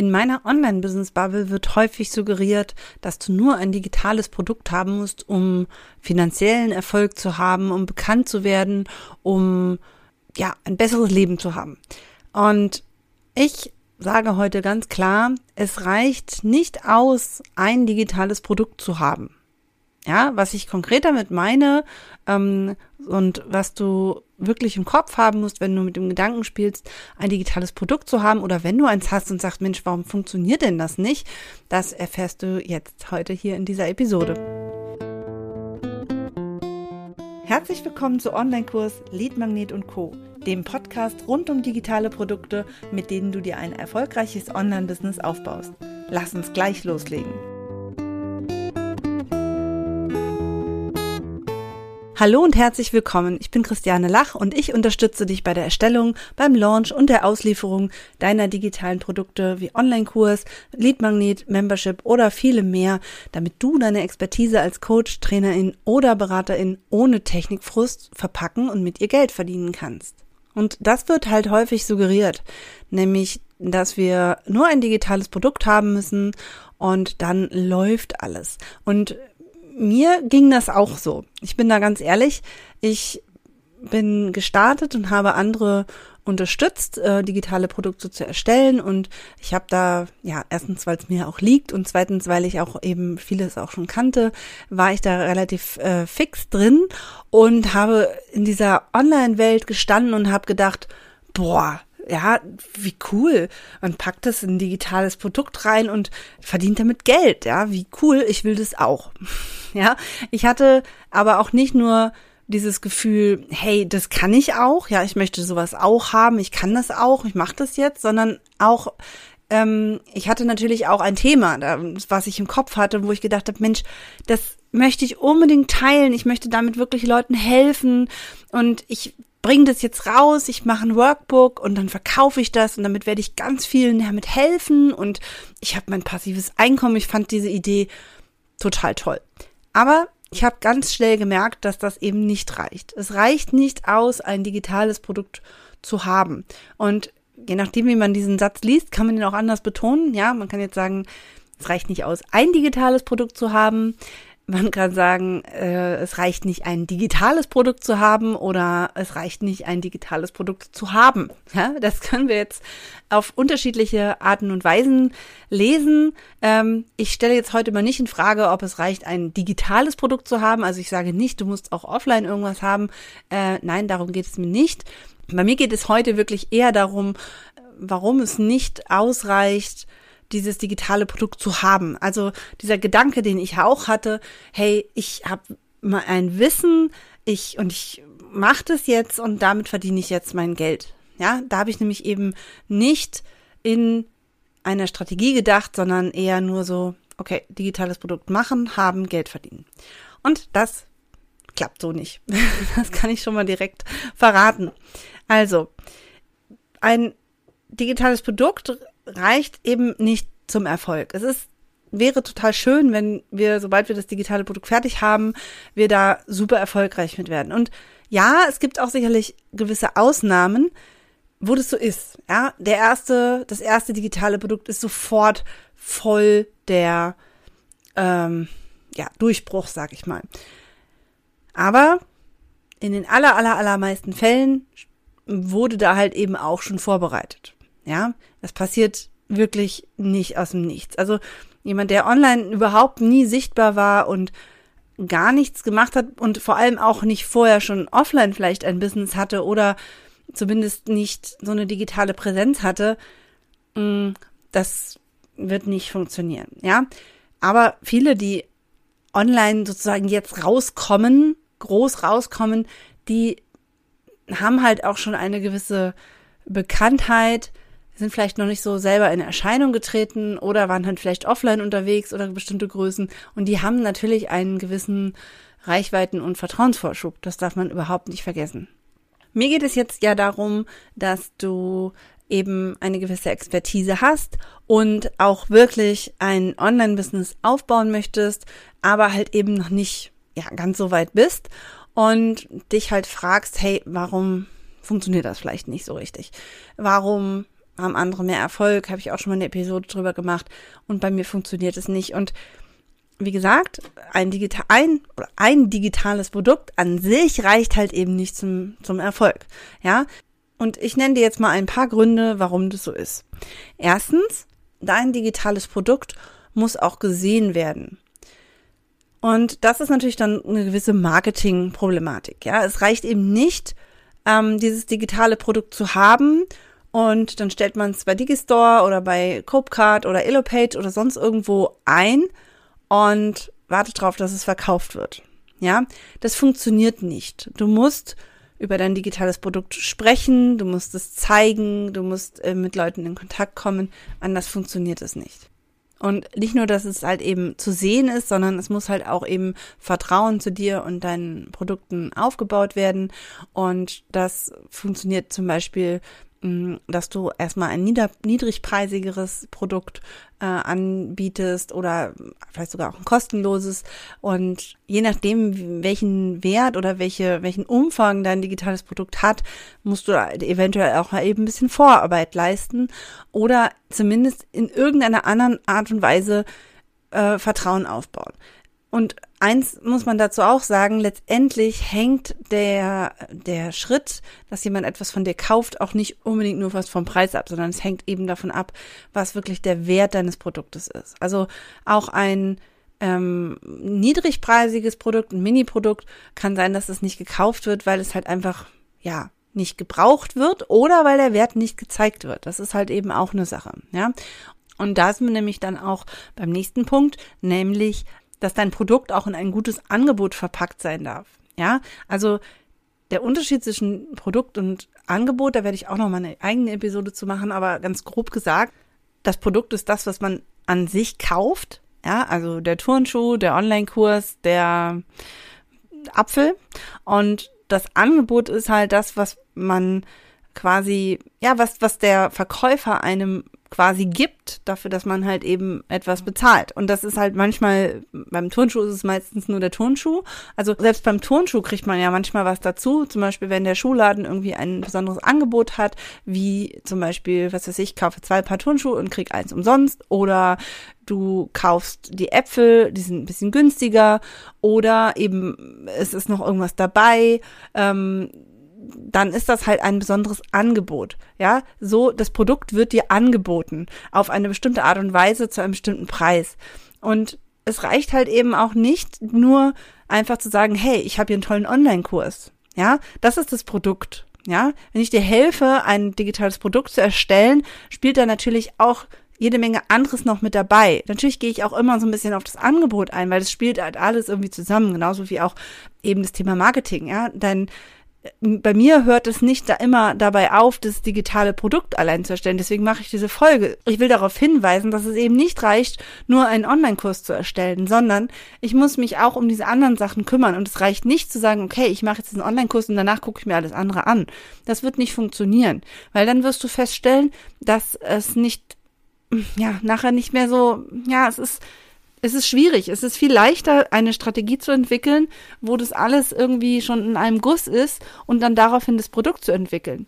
In meiner Online-Business-Bubble wird häufig suggeriert, dass du nur ein digitales Produkt haben musst, um finanziellen Erfolg zu haben, um bekannt zu werden, um ja, ein besseres Leben zu haben. Und ich sage heute ganz klar, es reicht nicht aus, ein digitales Produkt zu haben. Ja, was ich konkret damit meine ähm, und was du wirklich im Kopf haben musst, wenn du mit dem Gedanken spielst, ein digitales Produkt zu haben oder wenn du eins hast und sagst, Mensch, warum funktioniert denn das nicht? Das erfährst du jetzt heute hier in dieser Episode. Herzlich willkommen zu Online-Kurs Lead Magnet und Co., dem Podcast rund um digitale Produkte, mit denen du dir ein erfolgreiches Online-Business aufbaust. Lass uns gleich loslegen. Hallo und herzlich willkommen. Ich bin Christiane Lach und ich unterstütze dich bei der Erstellung, beim Launch und der Auslieferung deiner digitalen Produkte wie Online-Kurs, Lead-Magnet, Membership oder viele mehr, damit du deine Expertise als Coach, Trainerin oder Beraterin ohne Technikfrust verpacken und mit ihr Geld verdienen kannst. Und das wird halt häufig suggeriert, nämlich, dass wir nur ein digitales Produkt haben müssen und dann läuft alles. Und mir ging das auch so. Ich bin da ganz ehrlich. Ich bin gestartet und habe andere unterstützt, äh, digitale Produkte zu erstellen. Und ich habe da, ja, erstens, weil es mir auch liegt und zweitens, weil ich auch eben vieles auch schon kannte, war ich da relativ äh, fix drin und habe in dieser Online-Welt gestanden und habe gedacht, boah, ja, wie cool. Man packt das in ein digitales Produkt rein und verdient damit Geld. Ja, wie cool. Ich will das auch. Ja, ich hatte aber auch nicht nur dieses Gefühl, hey, das kann ich auch. Ja, ich möchte sowas auch haben. Ich kann das auch. Ich mache das jetzt, sondern auch ähm, ich hatte natürlich auch ein Thema, was ich im Kopf hatte, wo ich gedacht habe, Mensch, das möchte ich unbedingt teilen. Ich möchte damit wirklich Leuten helfen und ich bringe das jetzt raus, ich mache ein Workbook und dann verkaufe ich das und damit werde ich ganz vielen damit helfen und ich habe mein passives Einkommen. Ich fand diese Idee total toll. Aber ich habe ganz schnell gemerkt, dass das eben nicht reicht. Es reicht nicht aus, ein digitales Produkt zu haben. Und je nachdem, wie man diesen Satz liest, kann man ihn auch anders betonen. Ja, man kann jetzt sagen, es reicht nicht aus, ein digitales Produkt zu haben man kann sagen, äh, es reicht nicht, ein digitales Produkt zu haben oder es reicht nicht, ein digitales Produkt zu haben. Ja, das können wir jetzt auf unterschiedliche Arten und Weisen lesen. Ähm, ich stelle jetzt heute mal nicht in Frage, ob es reicht, ein digitales Produkt zu haben. Also ich sage nicht, du musst auch offline irgendwas haben. Äh, nein, darum geht es mir nicht. Bei mir geht es heute wirklich eher darum, warum es nicht ausreicht, dieses digitale Produkt zu haben. Also dieser Gedanke, den ich auch hatte, hey, ich habe mal ein Wissen, ich und ich mache das jetzt und damit verdiene ich jetzt mein Geld. Ja, da habe ich nämlich eben nicht in einer Strategie gedacht, sondern eher nur so, okay, digitales Produkt machen, haben, Geld verdienen. Und das klappt so nicht. Das kann ich schon mal direkt verraten. Also, ein digitales Produkt reicht eben nicht zum Erfolg. Es ist wäre total schön, wenn wir, sobald wir das digitale Produkt fertig haben, wir da super erfolgreich mit werden. Und ja, es gibt auch sicherlich gewisse Ausnahmen, wo das so ist. Ja, der erste, das erste digitale Produkt ist sofort voll der ähm, ja, Durchbruch, sag ich mal. Aber in den aller, aller, allermeisten Fällen wurde da halt eben auch schon vorbereitet. Ja, das passiert wirklich nicht aus dem Nichts. Also jemand, der online überhaupt nie sichtbar war und gar nichts gemacht hat und vor allem auch nicht vorher schon offline vielleicht ein Business hatte oder zumindest nicht so eine digitale Präsenz hatte, mm, das wird nicht funktionieren, ja. Aber viele, die online sozusagen jetzt rauskommen, groß rauskommen, die haben halt auch schon eine gewisse Bekanntheit, sind vielleicht noch nicht so selber in Erscheinung getreten oder waren halt vielleicht offline unterwegs oder bestimmte Größen und die haben natürlich einen gewissen Reichweiten- und Vertrauensvorschub. Das darf man überhaupt nicht vergessen. Mir geht es jetzt ja darum, dass du eben eine gewisse Expertise hast und auch wirklich ein Online-Business aufbauen möchtest, aber halt eben noch nicht ja, ganz so weit bist und dich halt fragst, hey, warum funktioniert das vielleicht nicht so richtig? Warum haben andere mehr Erfolg, habe ich auch schon mal eine Episode drüber gemacht und bei mir funktioniert es nicht. Und wie gesagt, ein, digital, ein, ein digitales Produkt an sich reicht halt eben nicht zum, zum Erfolg. Ja. Und ich nenne dir jetzt mal ein paar Gründe, warum das so ist. Erstens, dein digitales Produkt muss auch gesehen werden. Und das ist natürlich dann eine gewisse Marketingproblematik. Ja, es reicht eben nicht, ähm, dieses digitale Produkt zu haben und dann stellt man es bei Digistore oder bei Copecard oder Elopage oder sonst irgendwo ein und wartet darauf, dass es verkauft wird. Ja, das funktioniert nicht. Du musst über dein digitales Produkt sprechen, du musst es zeigen, du musst äh, mit Leuten in Kontakt kommen. Anders funktioniert es nicht. Und nicht nur, dass es halt eben zu sehen ist, sondern es muss halt auch eben Vertrauen zu dir und deinen Produkten aufgebaut werden. Und das funktioniert zum Beispiel dass du erstmal ein niedrigpreisigeres Produkt äh, anbietest oder vielleicht sogar auch ein kostenloses und je nachdem welchen Wert oder welche welchen Umfang dein digitales Produkt hat, musst du eventuell auch eben ein bisschen Vorarbeit leisten oder zumindest in irgendeiner anderen Art und Weise äh, Vertrauen aufbauen. Und eins muss man dazu auch sagen, letztendlich hängt der, der Schritt, dass jemand etwas von dir kauft, auch nicht unbedingt nur was vom Preis ab, sondern es hängt eben davon ab, was wirklich der Wert deines Produktes ist. Also auch ein ähm, niedrigpreisiges Produkt, ein Mini-Produkt, kann sein, dass es nicht gekauft wird, weil es halt einfach, ja, nicht gebraucht wird oder weil der Wert nicht gezeigt wird. Das ist halt eben auch eine Sache, ja. Und da sind wir nämlich dann auch beim nächsten Punkt, nämlich dass dein Produkt auch in ein gutes Angebot verpackt sein darf. Ja, also der Unterschied zwischen Produkt und Angebot, da werde ich auch noch mal eine eigene Episode zu machen, aber ganz grob gesagt, das Produkt ist das, was man an sich kauft. Ja, also der Turnschuh, der Online-Kurs, der Apfel. Und das Angebot ist halt das, was man quasi, ja, was, was der Verkäufer einem quasi gibt, dafür, dass man halt eben etwas bezahlt. Und das ist halt manchmal, beim Turnschuh ist es meistens nur der Turnschuh. Also selbst beim Turnschuh kriegt man ja manchmal was dazu. Zum Beispiel, wenn der Schuhladen irgendwie ein besonderes Angebot hat, wie zum Beispiel, was weiß ich, kaufe zwei Paar Turnschuhe und krieg eins umsonst. Oder du kaufst die Äpfel, die sind ein bisschen günstiger. Oder eben es ist noch irgendwas dabei. Ähm, dann ist das halt ein besonderes Angebot. Ja, so das Produkt wird dir angeboten auf eine bestimmte Art und Weise zu einem bestimmten Preis. Und es reicht halt eben auch nicht nur einfach zu sagen, hey, ich habe hier einen tollen Online-Kurs. Ja, das ist das Produkt. Ja, wenn ich dir helfe, ein digitales Produkt zu erstellen, spielt da natürlich auch jede Menge anderes noch mit dabei. Natürlich gehe ich auch immer so ein bisschen auf das Angebot ein, weil das spielt halt alles irgendwie zusammen, genauso wie auch eben das Thema Marketing, ja. Dein, bei mir hört es nicht da immer dabei auf, das digitale Produkt allein zu erstellen. Deswegen mache ich diese Folge. Ich will darauf hinweisen, dass es eben nicht reicht, nur einen Online-Kurs zu erstellen, sondern ich muss mich auch um diese anderen Sachen kümmern. Und es reicht nicht zu sagen, okay, ich mache jetzt einen Online-Kurs und danach gucke ich mir alles andere an. Das wird nicht funktionieren, weil dann wirst du feststellen, dass es nicht, ja, nachher nicht mehr so, ja, es ist, es ist schwierig. Es ist viel leichter, eine Strategie zu entwickeln, wo das alles irgendwie schon in einem Guss ist und dann daraufhin das Produkt zu entwickeln.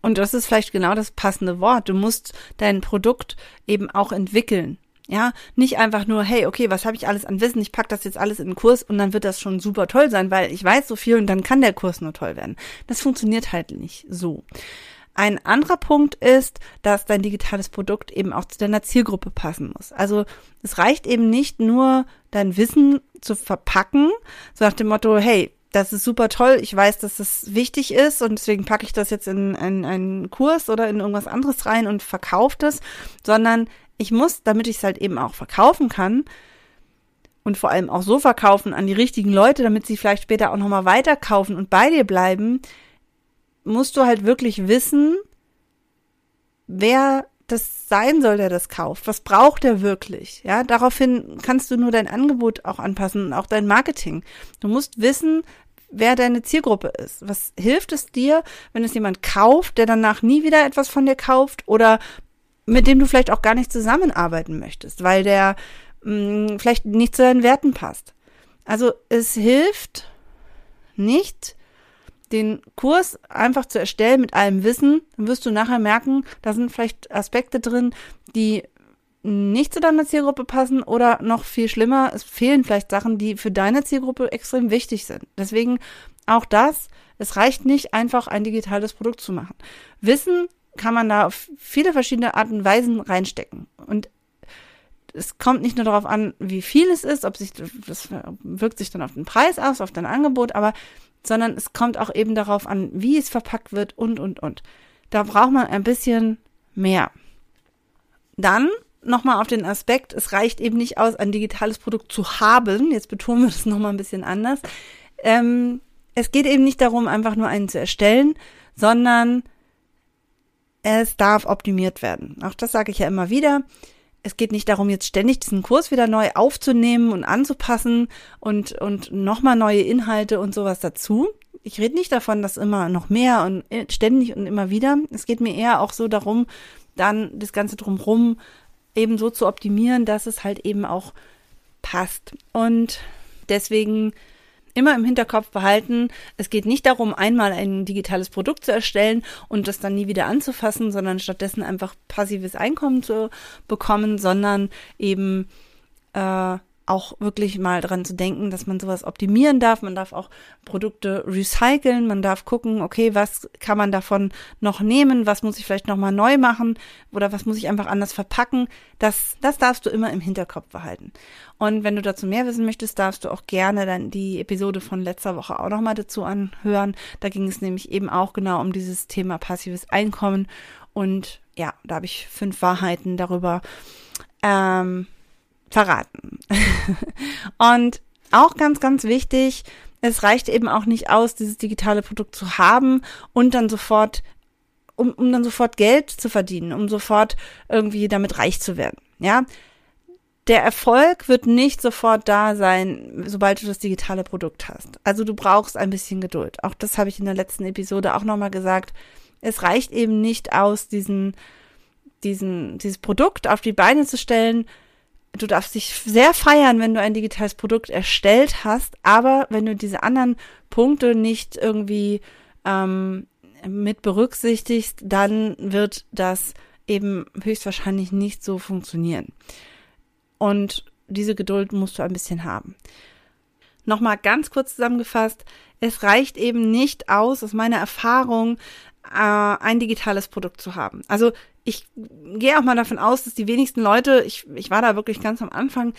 Und das ist vielleicht genau das passende Wort. Du musst dein Produkt eben auch entwickeln. Ja, nicht einfach nur, hey, okay, was habe ich alles an Wissen? Ich pack das jetzt alles in den Kurs und dann wird das schon super toll sein, weil ich weiß so viel und dann kann der Kurs nur toll werden. Das funktioniert halt nicht so. Ein anderer Punkt ist, dass dein digitales Produkt eben auch zu deiner Zielgruppe passen muss. Also es reicht eben nicht nur dein Wissen zu verpacken, so nach dem Motto, hey, das ist super toll, ich weiß, dass das wichtig ist und deswegen packe ich das jetzt in einen, einen Kurs oder in irgendwas anderes rein und verkaufe das, sondern ich muss, damit ich es halt eben auch verkaufen kann, und vor allem auch so verkaufen an die richtigen Leute, damit sie vielleicht später auch nochmal weiterkaufen und bei dir bleiben, musst du halt wirklich wissen, wer das sein soll, der das kauft. Was braucht er wirklich? Ja, daraufhin kannst du nur dein Angebot auch anpassen und auch dein Marketing. Du musst wissen, wer deine Zielgruppe ist. Was hilft es dir, wenn es jemand kauft, der danach nie wieder etwas von dir kauft oder mit dem du vielleicht auch gar nicht zusammenarbeiten möchtest, weil der mh, mm, vielleicht nicht zu deinen Werten passt. Also es hilft nicht, den Kurs einfach zu erstellen mit allem Wissen, dann wirst du nachher merken, da sind vielleicht Aspekte drin, die nicht zu deiner Zielgruppe passen oder noch viel schlimmer, es fehlen vielleicht Sachen, die für deine Zielgruppe extrem wichtig sind. Deswegen auch das, es reicht nicht einfach ein digitales Produkt zu machen. Wissen kann man da auf viele verschiedene Arten und Weisen reinstecken. Und es kommt nicht nur darauf an, wie viel es ist, ob sich das wirkt sich dann auf den Preis aus, auf dein Angebot, aber sondern es kommt auch eben darauf an, wie es verpackt wird und und und. Da braucht man ein bisschen mehr. Dann nochmal auf den Aspekt, es reicht eben nicht aus, ein digitales Produkt zu haben. Jetzt betonen wir das nochmal ein bisschen anders. Ähm, es geht eben nicht darum, einfach nur einen zu erstellen, sondern es darf optimiert werden. Auch das sage ich ja immer wieder. Es geht nicht darum, jetzt ständig diesen Kurs wieder neu aufzunehmen und anzupassen und, und nochmal neue Inhalte und sowas dazu. Ich rede nicht davon, dass immer noch mehr und ständig und immer wieder. Es geht mir eher auch so darum, dann das Ganze drumherum eben so zu optimieren, dass es halt eben auch passt. Und deswegen immer im Hinterkopf behalten, es geht nicht darum, einmal ein digitales Produkt zu erstellen und das dann nie wieder anzufassen, sondern stattdessen einfach passives Einkommen zu bekommen, sondern eben äh, auch wirklich mal dran zu denken, dass man sowas optimieren darf. Man darf auch Produkte recyceln. Man darf gucken, okay, was kann man davon noch nehmen? Was muss ich vielleicht nochmal neu machen? Oder was muss ich einfach anders verpacken? Das, das darfst du immer im Hinterkopf behalten. Und wenn du dazu mehr wissen möchtest, darfst du auch gerne dann die Episode von letzter Woche auch nochmal dazu anhören. Da ging es nämlich eben auch genau um dieses Thema passives Einkommen. Und ja, da habe ich fünf Wahrheiten darüber. Ähm, verraten. und auch ganz, ganz wichtig, es reicht eben auch nicht aus, dieses digitale Produkt zu haben und dann sofort, um, um dann sofort Geld zu verdienen, um sofort irgendwie damit reich zu werden. Ja, der Erfolg wird nicht sofort da sein, sobald du das digitale Produkt hast. Also du brauchst ein bisschen Geduld. Auch das habe ich in der letzten Episode auch nochmal gesagt. Es reicht eben nicht aus, diesen, diesen, dieses Produkt auf die Beine zu stellen, du darfst dich sehr feiern, wenn du ein digitales Produkt erstellt hast, aber wenn du diese anderen Punkte nicht irgendwie ähm, mit berücksichtigst, dann wird das eben höchstwahrscheinlich nicht so funktionieren. Und diese Geduld musst du ein bisschen haben. Nochmal ganz kurz zusammengefasst, es reicht eben nicht aus, aus meiner Erfahrung, äh, ein digitales Produkt zu haben. Also ich gehe auch mal davon aus, dass die wenigsten Leute, ich, ich war da wirklich ganz am Anfang,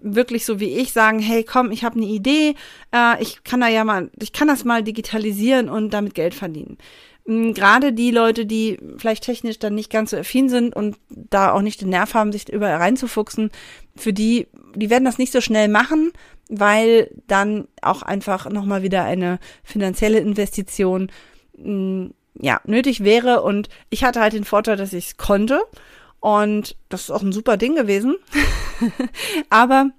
wirklich so wie ich sagen, hey, komm, ich habe eine Idee, äh, ich kann da ja mal, ich kann das mal digitalisieren und damit Geld verdienen. Mm, gerade die Leute, die vielleicht technisch dann nicht ganz so affin sind und da auch nicht den Nerv haben, sich überall reinzufuchsen, für die, die werden das nicht so schnell machen, weil dann auch einfach nochmal wieder eine finanzielle Investition mh, mm, ja, nötig wäre. Und ich hatte halt den Vorteil, dass ich es konnte. Und das ist auch ein super Ding gewesen. Aber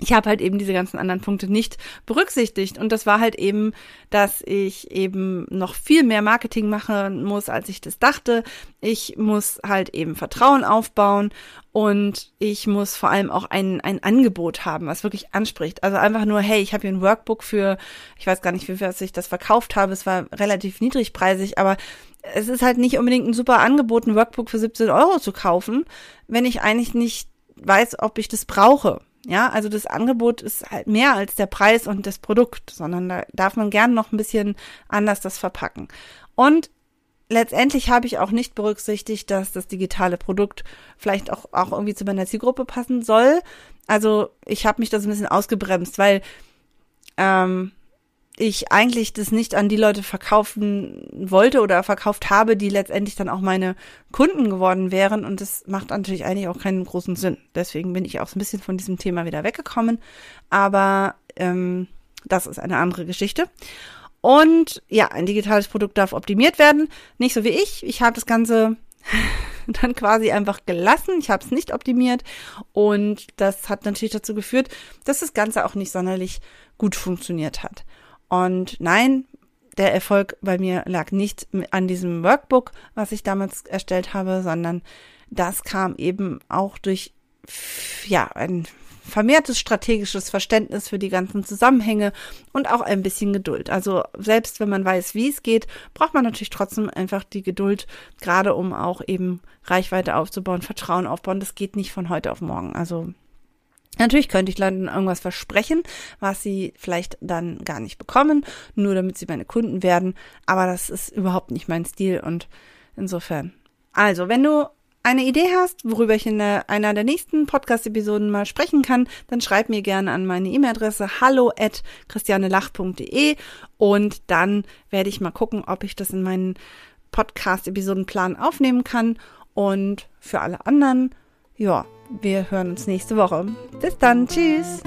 ich habe halt eben diese ganzen anderen Punkte nicht berücksichtigt. Und das war halt eben, dass ich eben noch viel mehr Marketing machen muss, als ich das dachte. Ich muss halt eben Vertrauen aufbauen und ich muss vor allem auch ein, ein Angebot haben, was wirklich anspricht. Also einfach nur, hey, ich habe hier ein Workbook für, ich weiß gar nicht, wie viel ich das verkauft habe. Es war relativ niedrigpreisig, aber es ist halt nicht unbedingt ein super Angebot, ein Workbook für 17 Euro zu kaufen, wenn ich eigentlich nicht weiß, ob ich das brauche. Ja, also das Angebot ist halt mehr als der Preis und das Produkt, sondern da darf man gern noch ein bisschen anders das verpacken. Und letztendlich habe ich auch nicht berücksichtigt, dass das digitale Produkt vielleicht auch, auch irgendwie zu meiner Zielgruppe passen soll. Also ich habe mich da so ein bisschen ausgebremst, weil ähm, ich eigentlich das nicht an die Leute verkaufen wollte oder verkauft habe, die letztendlich dann auch meine Kunden geworden wären. Und das macht natürlich eigentlich auch keinen großen Sinn. Deswegen bin ich auch so ein bisschen von diesem Thema wieder weggekommen. Aber ähm, das ist eine andere Geschichte. Und ja, ein digitales Produkt darf optimiert werden. Nicht so wie ich. Ich habe das Ganze dann quasi einfach gelassen. Ich habe es nicht optimiert. Und das hat natürlich dazu geführt, dass das Ganze auch nicht sonderlich gut funktioniert hat. Und nein, der Erfolg bei mir lag nicht an diesem Workbook, was ich damals erstellt habe, sondern das kam eben auch durch ja, ein vermehrtes strategisches Verständnis für die ganzen Zusammenhänge und auch ein bisschen Geduld. Also selbst wenn man weiß, wie es geht, braucht man natürlich trotzdem einfach die Geduld, gerade um auch eben Reichweite aufzubauen, Vertrauen aufbauen. Das geht nicht von heute auf morgen. Also Natürlich könnte ich Leuten irgendwas versprechen, was sie vielleicht dann gar nicht bekommen, nur damit sie meine Kunden werden. Aber das ist überhaupt nicht mein Stil und insofern. Also, wenn du eine Idee hast, worüber ich in einer der nächsten Podcast-Episoden mal sprechen kann, dann schreib mir gerne an meine E-Mail-Adresse hallo at christianelach.de und dann werde ich mal gucken, ob ich das in meinen Podcast-Episodenplan aufnehmen kann. Und für alle anderen, ja, wir hören uns nächste Woche. Bis dann. Tschüss.